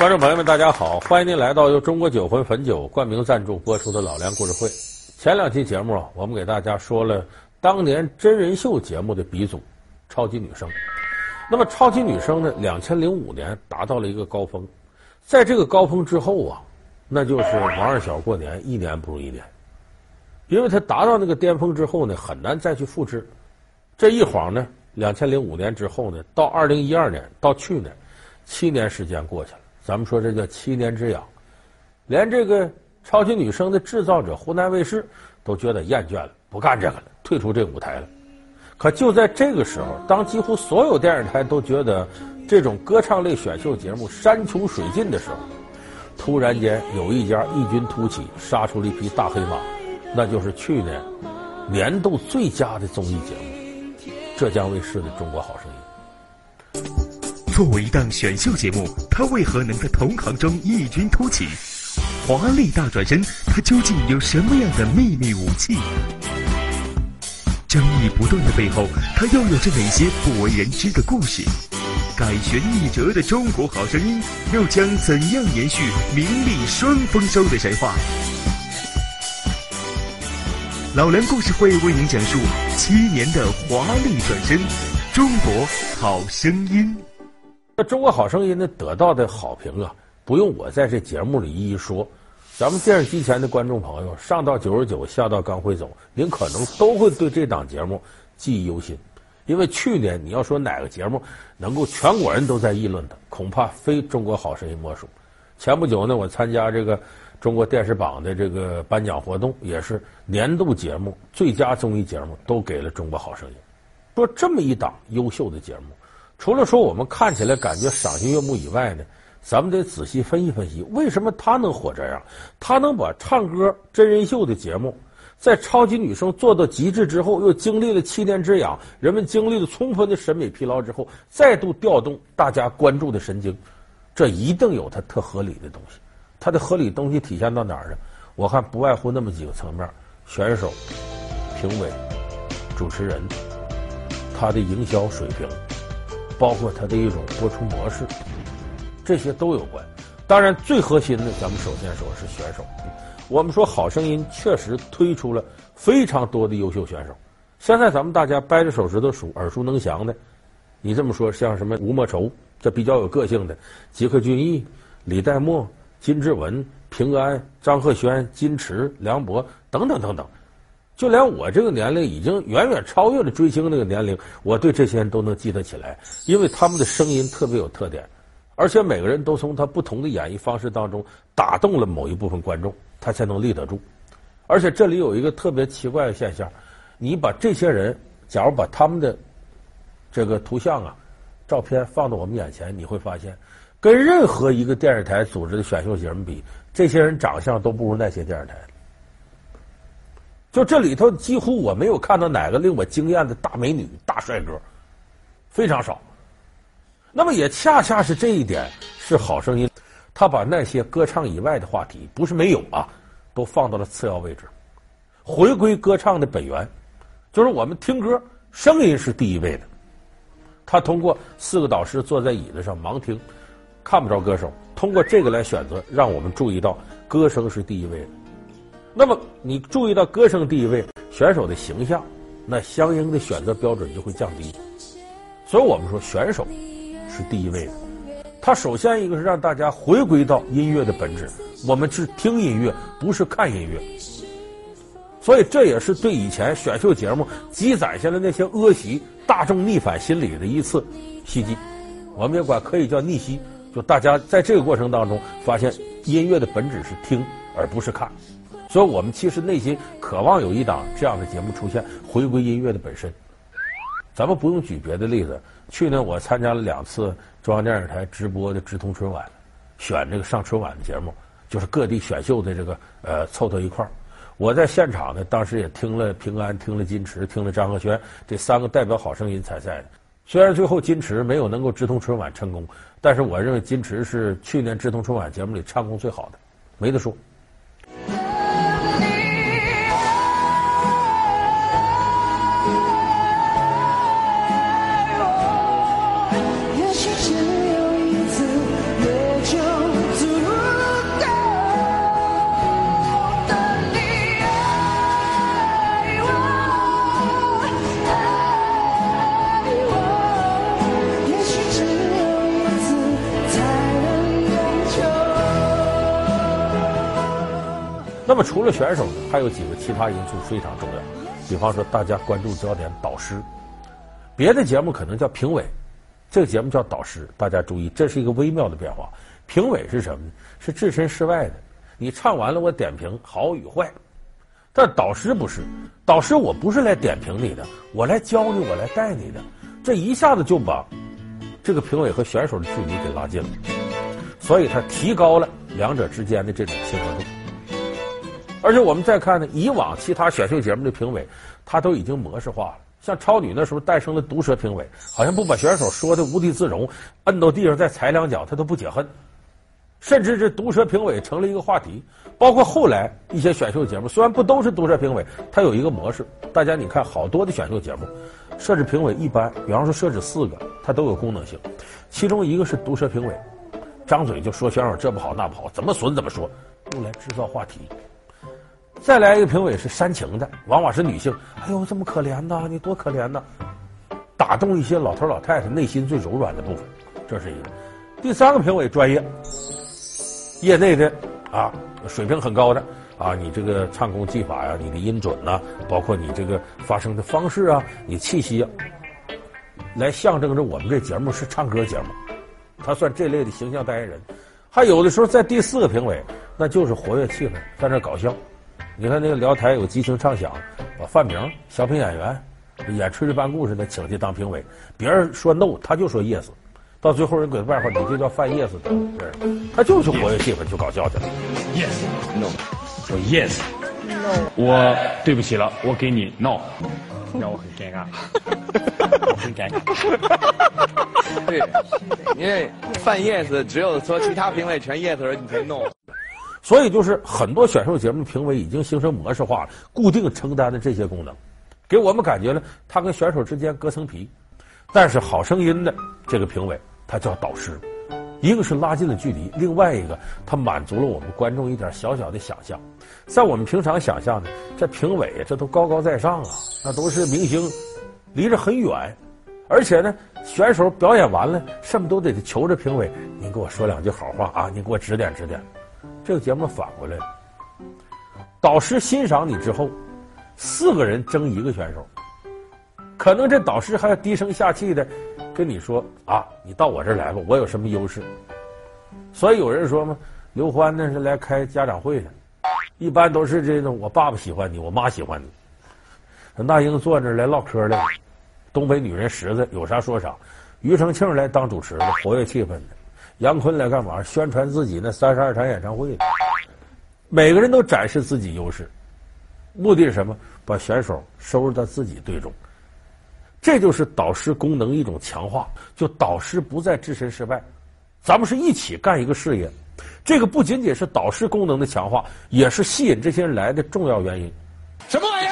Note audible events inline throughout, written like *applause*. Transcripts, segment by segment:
观众朋友们，大家好！欢迎您来到由中国酒魂汾酒冠名赞助播出的《老梁故事会》。前两期节目啊，我们给大家说了当年真人秀节目的鼻祖——超级女声。那么，超级女声呢，两千零五年达到了一个高峰，在这个高峰之后啊，那就是王二小过年，一年不如一年。因为他达到那个巅峰之后呢，很难再去复制。这一晃呢，两千零五年之后呢，到二零一二年，到去年，七年时间过去了。咱们说这叫七年之痒，连这个超级女声的制造者湖南卫视都觉得厌倦了，不干这个了，退出这个舞台了。可就在这个时候，当几乎所有电视台都觉得这种歌唱类选秀节目山穷水尽的时候，突然间有一家异军突起，杀出了一匹大黑马，那就是去年年度最佳的综艺节目——浙江卫视的《中国好声音》。作为一档选秀节目，他为何能在同行中异军突起？华丽大转身，他究竟有什么样的秘密武器？争议不断的背后，他又有着哪些不为人知的故事？改弦易辙的中国好声音，又将怎样延续名利双丰收的神话？老梁故事会为您讲述七年的华丽转身，中国好声音。那《中国好声音》呢，得到的好评啊，不用我在这节目里一一说。咱们电视机前的观众朋友，上到九十九，下到刚会走，您可能都会对这档节目记忆犹新。因为去年你要说哪个节目能够全国人都在议论的，恐怕非《中国好声音》莫属。前不久呢，我参加这个中国电视榜的这个颁奖活动，也是年度节目最佳综艺节目都给了《中国好声音》。说这么一档优秀的节目。除了说我们看起来感觉赏心悦目以外呢，咱们得仔细分析分析，为什么他能火这样？他能把唱歌真人秀的节目，在超级女声做到极致之后，又经历了七年之痒，人们经历了充分的审美疲劳之后，再度调动大家关注的神经，这一定有它特合理的东西。它的合理东西体现到哪儿呢？我看不外乎那么几个层面：选手、评委、主持人，他的营销水平。包括它的一种播出模式，这些都有关。当然，最核心的，咱们首先说是选手。我们说《好声音》确实推出了非常多的优秀选手。现在咱们大家掰着手指头数，耳熟能详的，你这么说，像什么吴莫愁，这比较有个性的；吉克隽逸、李代沫、金志文、平安、张赫宣、金池、梁博等等等等。就连我这个年龄已经远远超越了追星那个年龄，我对这些人都能记得起来，因为他们的声音特别有特点，而且每个人都从他不同的演绎方式当中打动了某一部分观众，他才能立得住。而且这里有一个特别奇怪的现象，你把这些人，假如把他们的这个图像啊、照片放到我们眼前，你会发现，跟任何一个电视台组织的选秀节目比，这些人长相都不如那些电视台。就这里头，几乎我没有看到哪个令我惊艳的大美女、大帅哥，非常少。那么也恰恰是这一点，是好声音，他把那些歌唱以外的话题，不是没有啊，都放到了次要位置，回归歌唱的本源，就是我们听歌，声音是第一位的。他通过四个导师坐在椅子上盲听，看不着歌手，通过这个来选择，让我们注意到歌声是第一位的。那么你注意到歌声第一位，选手的形象，那相应的选择标准就会降低。所以我们说选手是第一位的。他首先一个是让大家回归到音乐的本质，我们是听音乐，不是看音乐。所以这也是对以前选秀节目积攒下来那些恶习、大众逆反心理的一次袭击。我们也管可以叫逆袭，就大家在这个过程当中发现音乐的本质是听，而不是看。所以我们其实内心渴望有一档这样的节目出现，回归音乐的本身。咱们不用举别的例子，去年我参加了两次中央电视台直播的直通春晚，选这个上春晚的节目，就是各地选秀的这个呃凑到一块儿。我在现场呢，当时也听了平安，听了金池，听了张赫宣这三个代表好声音参赛的。虽然最后金池没有能够直通春晚成功，但是我认为金池是去年直通春晚节目里唱功最好的，没得说。么除了选手呢，还有几个其他因素非常重要，比方说大家关注焦点导师，别的节目可能叫评委，这个节目叫导师。大家注意，这是一个微妙的变化。评委是什么呢？是置身事外的，你唱完了我点评好与坏。但导师不是，导师我不是来点评你的，我来教你，我来带你的。这一下子就把这个评委和选手的距离给拉近了，所以他提高了两者之间的这种亲和度。而且我们再看呢，以往其他选秀节目的评委，他都已经模式化了。像超女那时候诞生的毒舌评委，好像不把选手说的无地自容，摁到地上再踩两脚，他都不解恨。甚至这毒舌评委成了一个话题，包括后来一些选秀节目，虽然不都是毒舌评委，它有一个模式。大家你看，好多的选秀节目设置评委一般，比方说设置四个，它都有功能性。其中一个是毒舌评委，张嘴就说选手这不好那不好，怎么损怎么说，用来制造话题。再来一个评委是煽情的，往往是女性，哎呦这么可怜呐，你多可怜呐，打动一些老头老太太内心最柔软的部分，这是一个。第三个评委专业。业内的啊，水平很高的啊，你这个唱功技法呀、你的音准呐、包括你这个发声的方式啊，你气息啊，来象征着我们这节目是唱歌节目，他算这类的形象代言人。还有的时候在第四个评委，那就是活跃气氛，在那搞笑。你看那个辽台有激情唱响，把范明小品演员演炊事班故事的请去当评委，别人说 no，他就说 yes。到最后人给外号，你就叫范叶子的，他就是活跃气氛，就搞笑去了。Yes，No，说 Yes，No，我对不起了，我给你 No，让我很尴尬，我很尴尬。*laughs* 对，因为范 Yes 只有说其他评委全 Yes 的时候，你才 No。所以就是很多选秀节目评委已经形成模式化了，固定承担的这些功能，给我们感觉呢，他跟选手之间隔层皮。但是好声音的这个评委。他叫导师，一个是拉近了距离，另外一个他满足了我们观众一点小小的想象。在我们平常想象呢，这评委这都高高在上啊，那都是明星，离着很远，而且呢，选手表演完了，什么都得求着评委，您给我说两句好话啊，您给我指点指点。这个节目反过来了，导师欣赏你之后，四个人争一个选手，可能这导师还低声下气的。跟你说啊，你到我这儿来吧，我有什么优势？所以有人说嘛，刘欢那是来开家长会的，一般都是这种我爸爸喜欢你，我妈喜欢你。那英坐那来唠嗑的，东北女人实在有啥说啥。庾澄庆来当主持的，活跃气氛的。杨坤来干嘛？宣传自己那三十二场演唱会。每个人都展示自己优势，目的是什么？把选手收入到自己队中。这就是导师功能一种强化，就导师不再置身事外，咱们是一起干一个事业。这个不仅仅是导师功能的强化，也是吸引这些人来的重要原因。什么玩意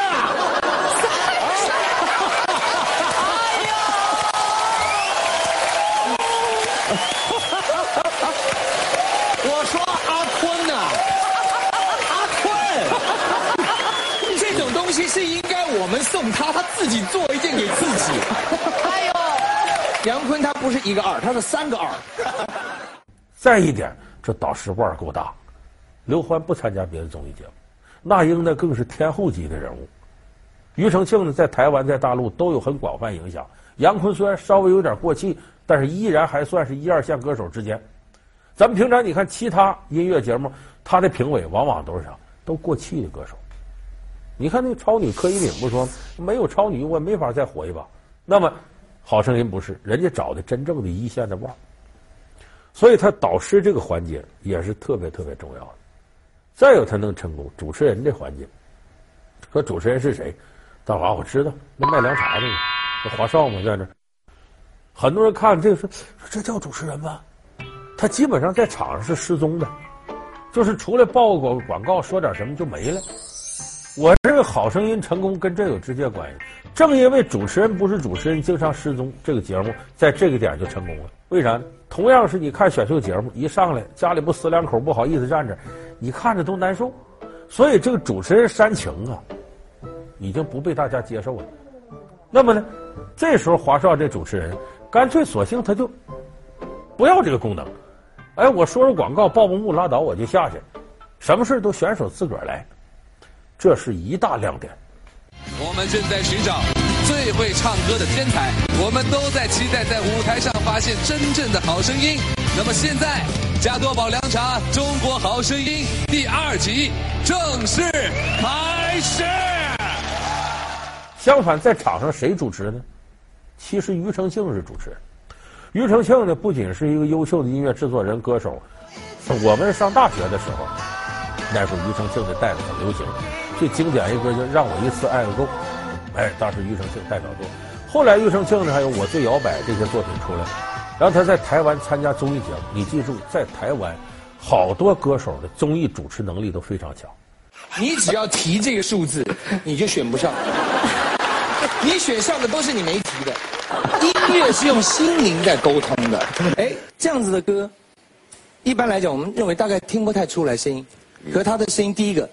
送他，他自己做一件给自己。哎呦，杨坤他不是一个二，他是三个二。*laughs* 再一点，这导师腕儿够大。刘欢不参加别的综艺节目，那英呢更是天后级的人物。庾澄庆呢在台湾在大陆都有很广泛影响。杨坤虽然稍微有点过气，但是依然还算是一二线歌手之间。咱们平常你看其他音乐节目，他的评委往往都是啥？都过气的歌手。你看那超女柯以敏不说没有超女我没法再火一把。那么好声音不是人家找的真正的一线的腕儿，所以他导师这个环节也是特别特别重要的。再有他能成功主持人这环节，说主持人是谁？大华我知道那卖凉茶的呢，那华少嘛在那。很多人看这个说说这叫主持人吗？他基本上在场上是失踪的，就是出来报个广告说点什么就没了。这《好声音》成功跟这有直接关系。正因为主持人不是主持人，经常失踪，这个节目在这个点就成功了。为啥？同样是你看选秀节目，一上来家里不死两口不好意思站着，你看着都难受。所以这个主持人煽情啊，已经不被大家接受了。那么呢，这时候华少这主持人干脆索性他就不要这个功能。哎，我说说广告报报幕拉倒，我就下去。什么事都选手自个儿来，这是一大亮点。我们正在寻找最会唱歌的天才，我们都在期待在舞台上发现真正的好声音。那么现在，加多宝凉茶《中国好声音》第二集正式开始。相反，在场上谁主持呢？其实庾澄庆是主持人。庾澄庆呢，不仅是一个优秀的音乐制作人、歌手。我们上大学的时候，那时候庾澄庆的带子很流行，最经典一歌就《让我一次爱个够》，哎，当时庾澄庆代表作。后来庾澄庆呢，还有《我最摇摆》这些作品出来，然后他在台湾参加综艺节目。你记住，在台湾，好多歌手的综艺主持能力都非常强。你只要提这个数字，你就选不上。你选上的都是你没提的。音乐是用心灵在沟通的。哎，这样子的歌，一般来讲，我们认为大概听不太出来声音。可他的声音，第一个，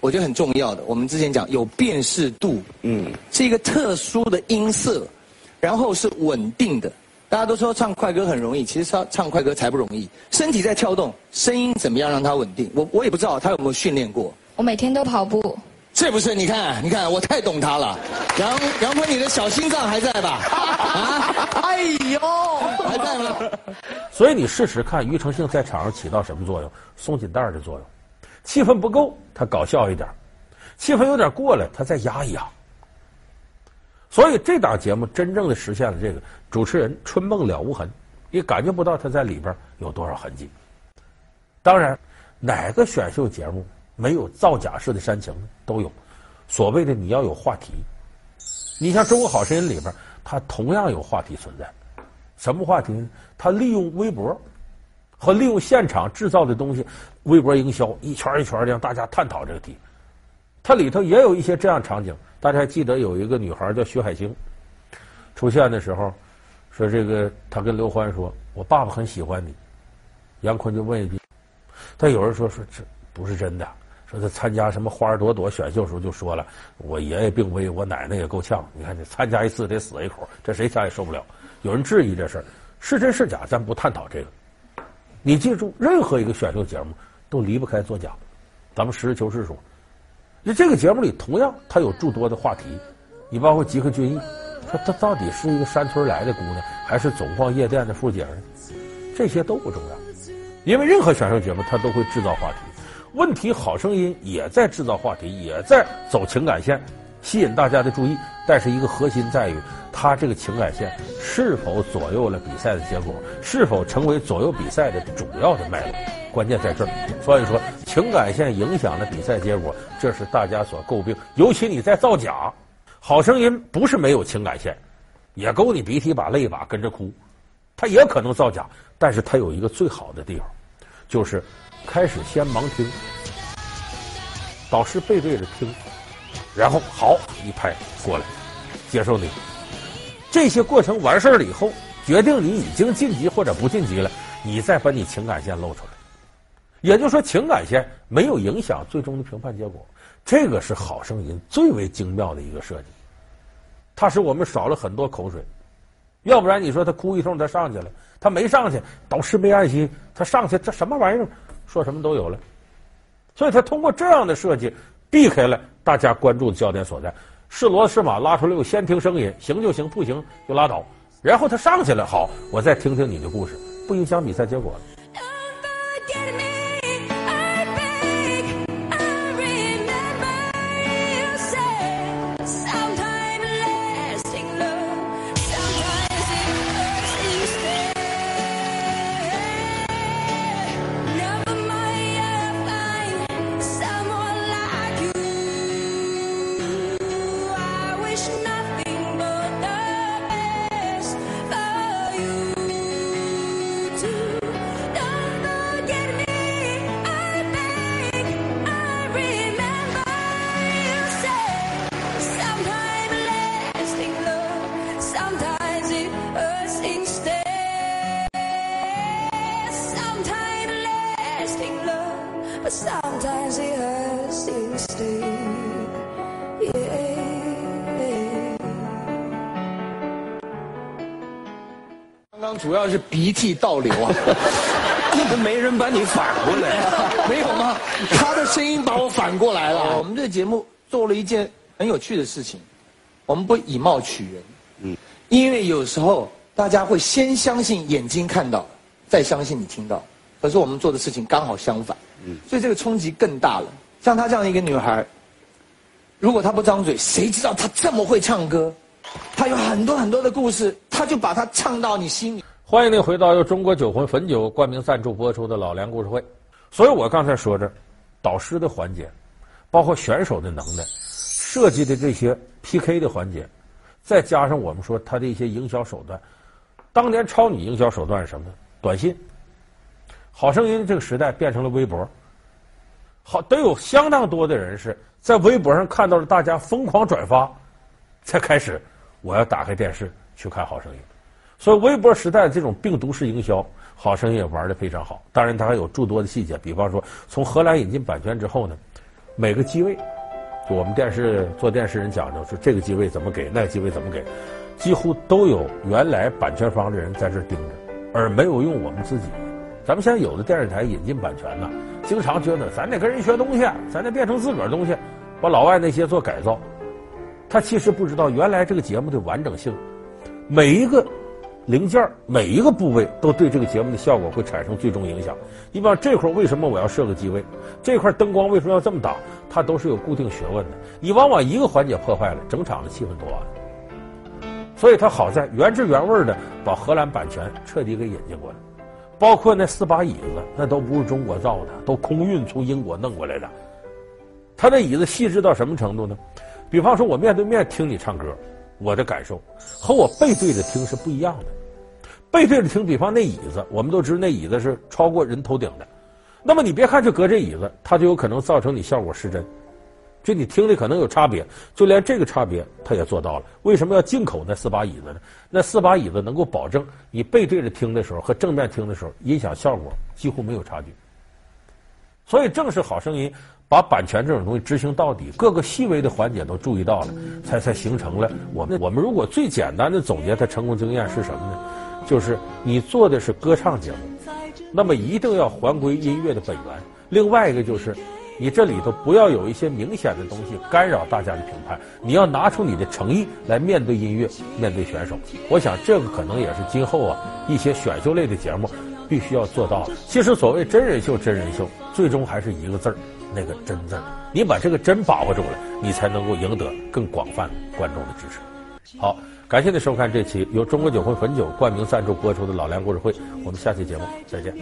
我觉得很重要的。我们之前讲有辨识度，嗯，是一个特殊的音色，然后是稳定的。大家都说唱快歌很容易，其实唱唱快歌才不容易。身体在跳动，声音怎么样让它稳定？我我也不知道他有没有训练过。我每天都跑步。是不是？你看，你看，我太懂他了。杨杨坤，你的小心脏还在吧？啊！哎呦，还在吗？所以你试试看，庾澄庆在场上起到什么作用？松紧带的作用。气氛不够，他搞笑一点；气氛有点过了，他再压一压。所以这档节目真正的实现了这个主持人春梦了无痕，你感觉不到他在里边有多少痕迹。当然，哪个选秀节目？没有造假式的煽情都有，所谓的你要有话题，你像《中国好声音》里边，它同样有话题存在。什么话题呢？它利用微博和利用现场制造的东西，微博营销一圈一圈的让大家探讨这个题。它里头也有一些这样场景，大家还记得有一个女孩叫徐海星，出现的时候说这个她跟刘欢说：“我爸爸很喜欢你。”杨坤就问一句：“但有人说说这不是真的。”说他参加什么花儿朵朵选秀时候就说了，我爷爷病危，我奶奶也够呛。你看这参加一次得死一口，这谁家也受不了。有人质疑这事儿是真是假，咱不探讨这个。你记住，任何一个选秀节目都离不开作假。咱们实事求是说，那这个节目里同样它有诸多的话题，你包括吉克隽逸，说他到底是一个山村来的姑娘，还是总逛夜店的富姐呢？这些都不重要，因为任何选秀节目它都会制造话题。问题好声音也在制造话题，也在走情感线，吸引大家的注意。但是一个核心在于，他这个情感线是否左右了比赛的结果，是否成为左右比赛的主要的脉络，关键在这儿。所以说，情感线影响了比赛结果，这是大家所诟病。尤其你在造假，好声音不是没有情感线，也勾你鼻涕一把泪一把跟着哭，他也可能造假，但是他有一个最好的地方，就是。开始先盲听，导师背对着听，然后好一拍过来，接受你。这些过程完事儿了以后，决定你已经晋级或者不晋级了，你再把你情感线露出来。也就是说，情感线没有影响最终的评判结果，这个是好声音最为精妙的一个设计。它使我们少了很多口水，要不然你说他哭一通他上去了，他没上去，导师没按心，他上去这什么玩意儿？说什么都有了，所以他通过这样的设计，避开了大家关注的焦点所在。是骡子是马拉出来，我先听声音，行就行，不行就拉倒。然后他上去了，好，我再听听你的故事，不影响比赛结果了。主要是鼻涕倒流啊，那 *laughs* 没人把你反过来，没有吗？他的声音把我反过来了。我们这个节目做了一件很有趣的事情，我们不以貌取人，嗯，因为有时候大家会先相信眼睛看到，再相信你听到，可是我们做的事情刚好相反，嗯，所以这个冲击更大了。像她这样一个女孩。如果她不张嘴，谁知道她这么会唱歌？她有很多很多的故事，他就把它唱到你心里。欢迎您回到由中国酒魂汾酒冠名赞助播出的老梁故事会。所以我刚才说着，导师的环节，包括选手的能耐，设计的这些 PK 的环节，再加上我们说他的一些营销手段，当年超女营销手段是什么？短信。好声音这个时代变成了微博，好得有相当多的人是。在微博上看到了大家疯狂转发，才开始我要打开电视去看《好声音》。所以微博时代这种病毒式营销，《好声音》也玩得非常好。当然，它还有诸多的细节，比方说从荷兰引进版权之后呢，每个机位，我们电视做电视人讲的是这个机位怎么给，那个机位怎么给，几乎都有原来版权方的人在这盯着，而没有用我们自己。咱们现在有的电视台引进版权呢。经常觉得咱得跟人学东西，咱得变成自个儿东西，把老外那些做改造。他其实不知道，原来这个节目的完整性，每一个零件、每一个部位都对这个节目的效果会产生最终影响。你比方这块为什么我要设个机位？这块灯光为什么要这么打？它都是有固定学问的。你往往一个环节破坏了，整场的气氛都完。所以它好在原汁原味的把荷兰版权彻底给引进过来。包括那四把椅子，那都不是中国造的，都空运从英国弄过来的。他那椅子细致到什么程度呢？比方说，我面对面听你唱歌，我的感受和我背对着听是不一样的。背对着听，比方那椅子，我们都知道那椅子是超过人头顶的。那么你别看就隔这椅子，它就有可能造成你效果失真。就你听的可能有差别，就连这个差别它也做到了。为什么要进口那四把椅子呢？那四把椅子能够保证你背对着听的时候和正面听的时候音响效果几乎没有差距。所以正是好声音把版权这种东西执行到底，各个细微的环节都注意到了，才才形成了我们。我们如果最简单的总结它成功经验是什么呢？就是你做的是歌唱节目，那么一定要还归音乐的本源。另外一个就是。你这里头不要有一些明显的东西干扰大家的评判，你要拿出你的诚意来面对音乐，面对选手。我想这个可能也是今后啊一些选秀类的节目必须要做到的。其实所谓真人秀，真人秀最终还是一个字儿，那个真字。你把这个真把握住了，你才能够赢得更广泛观众的支持。好，感谢您收看这期由中国酒会汾酒冠名赞助播出的老梁故事会，我们下期节目再见。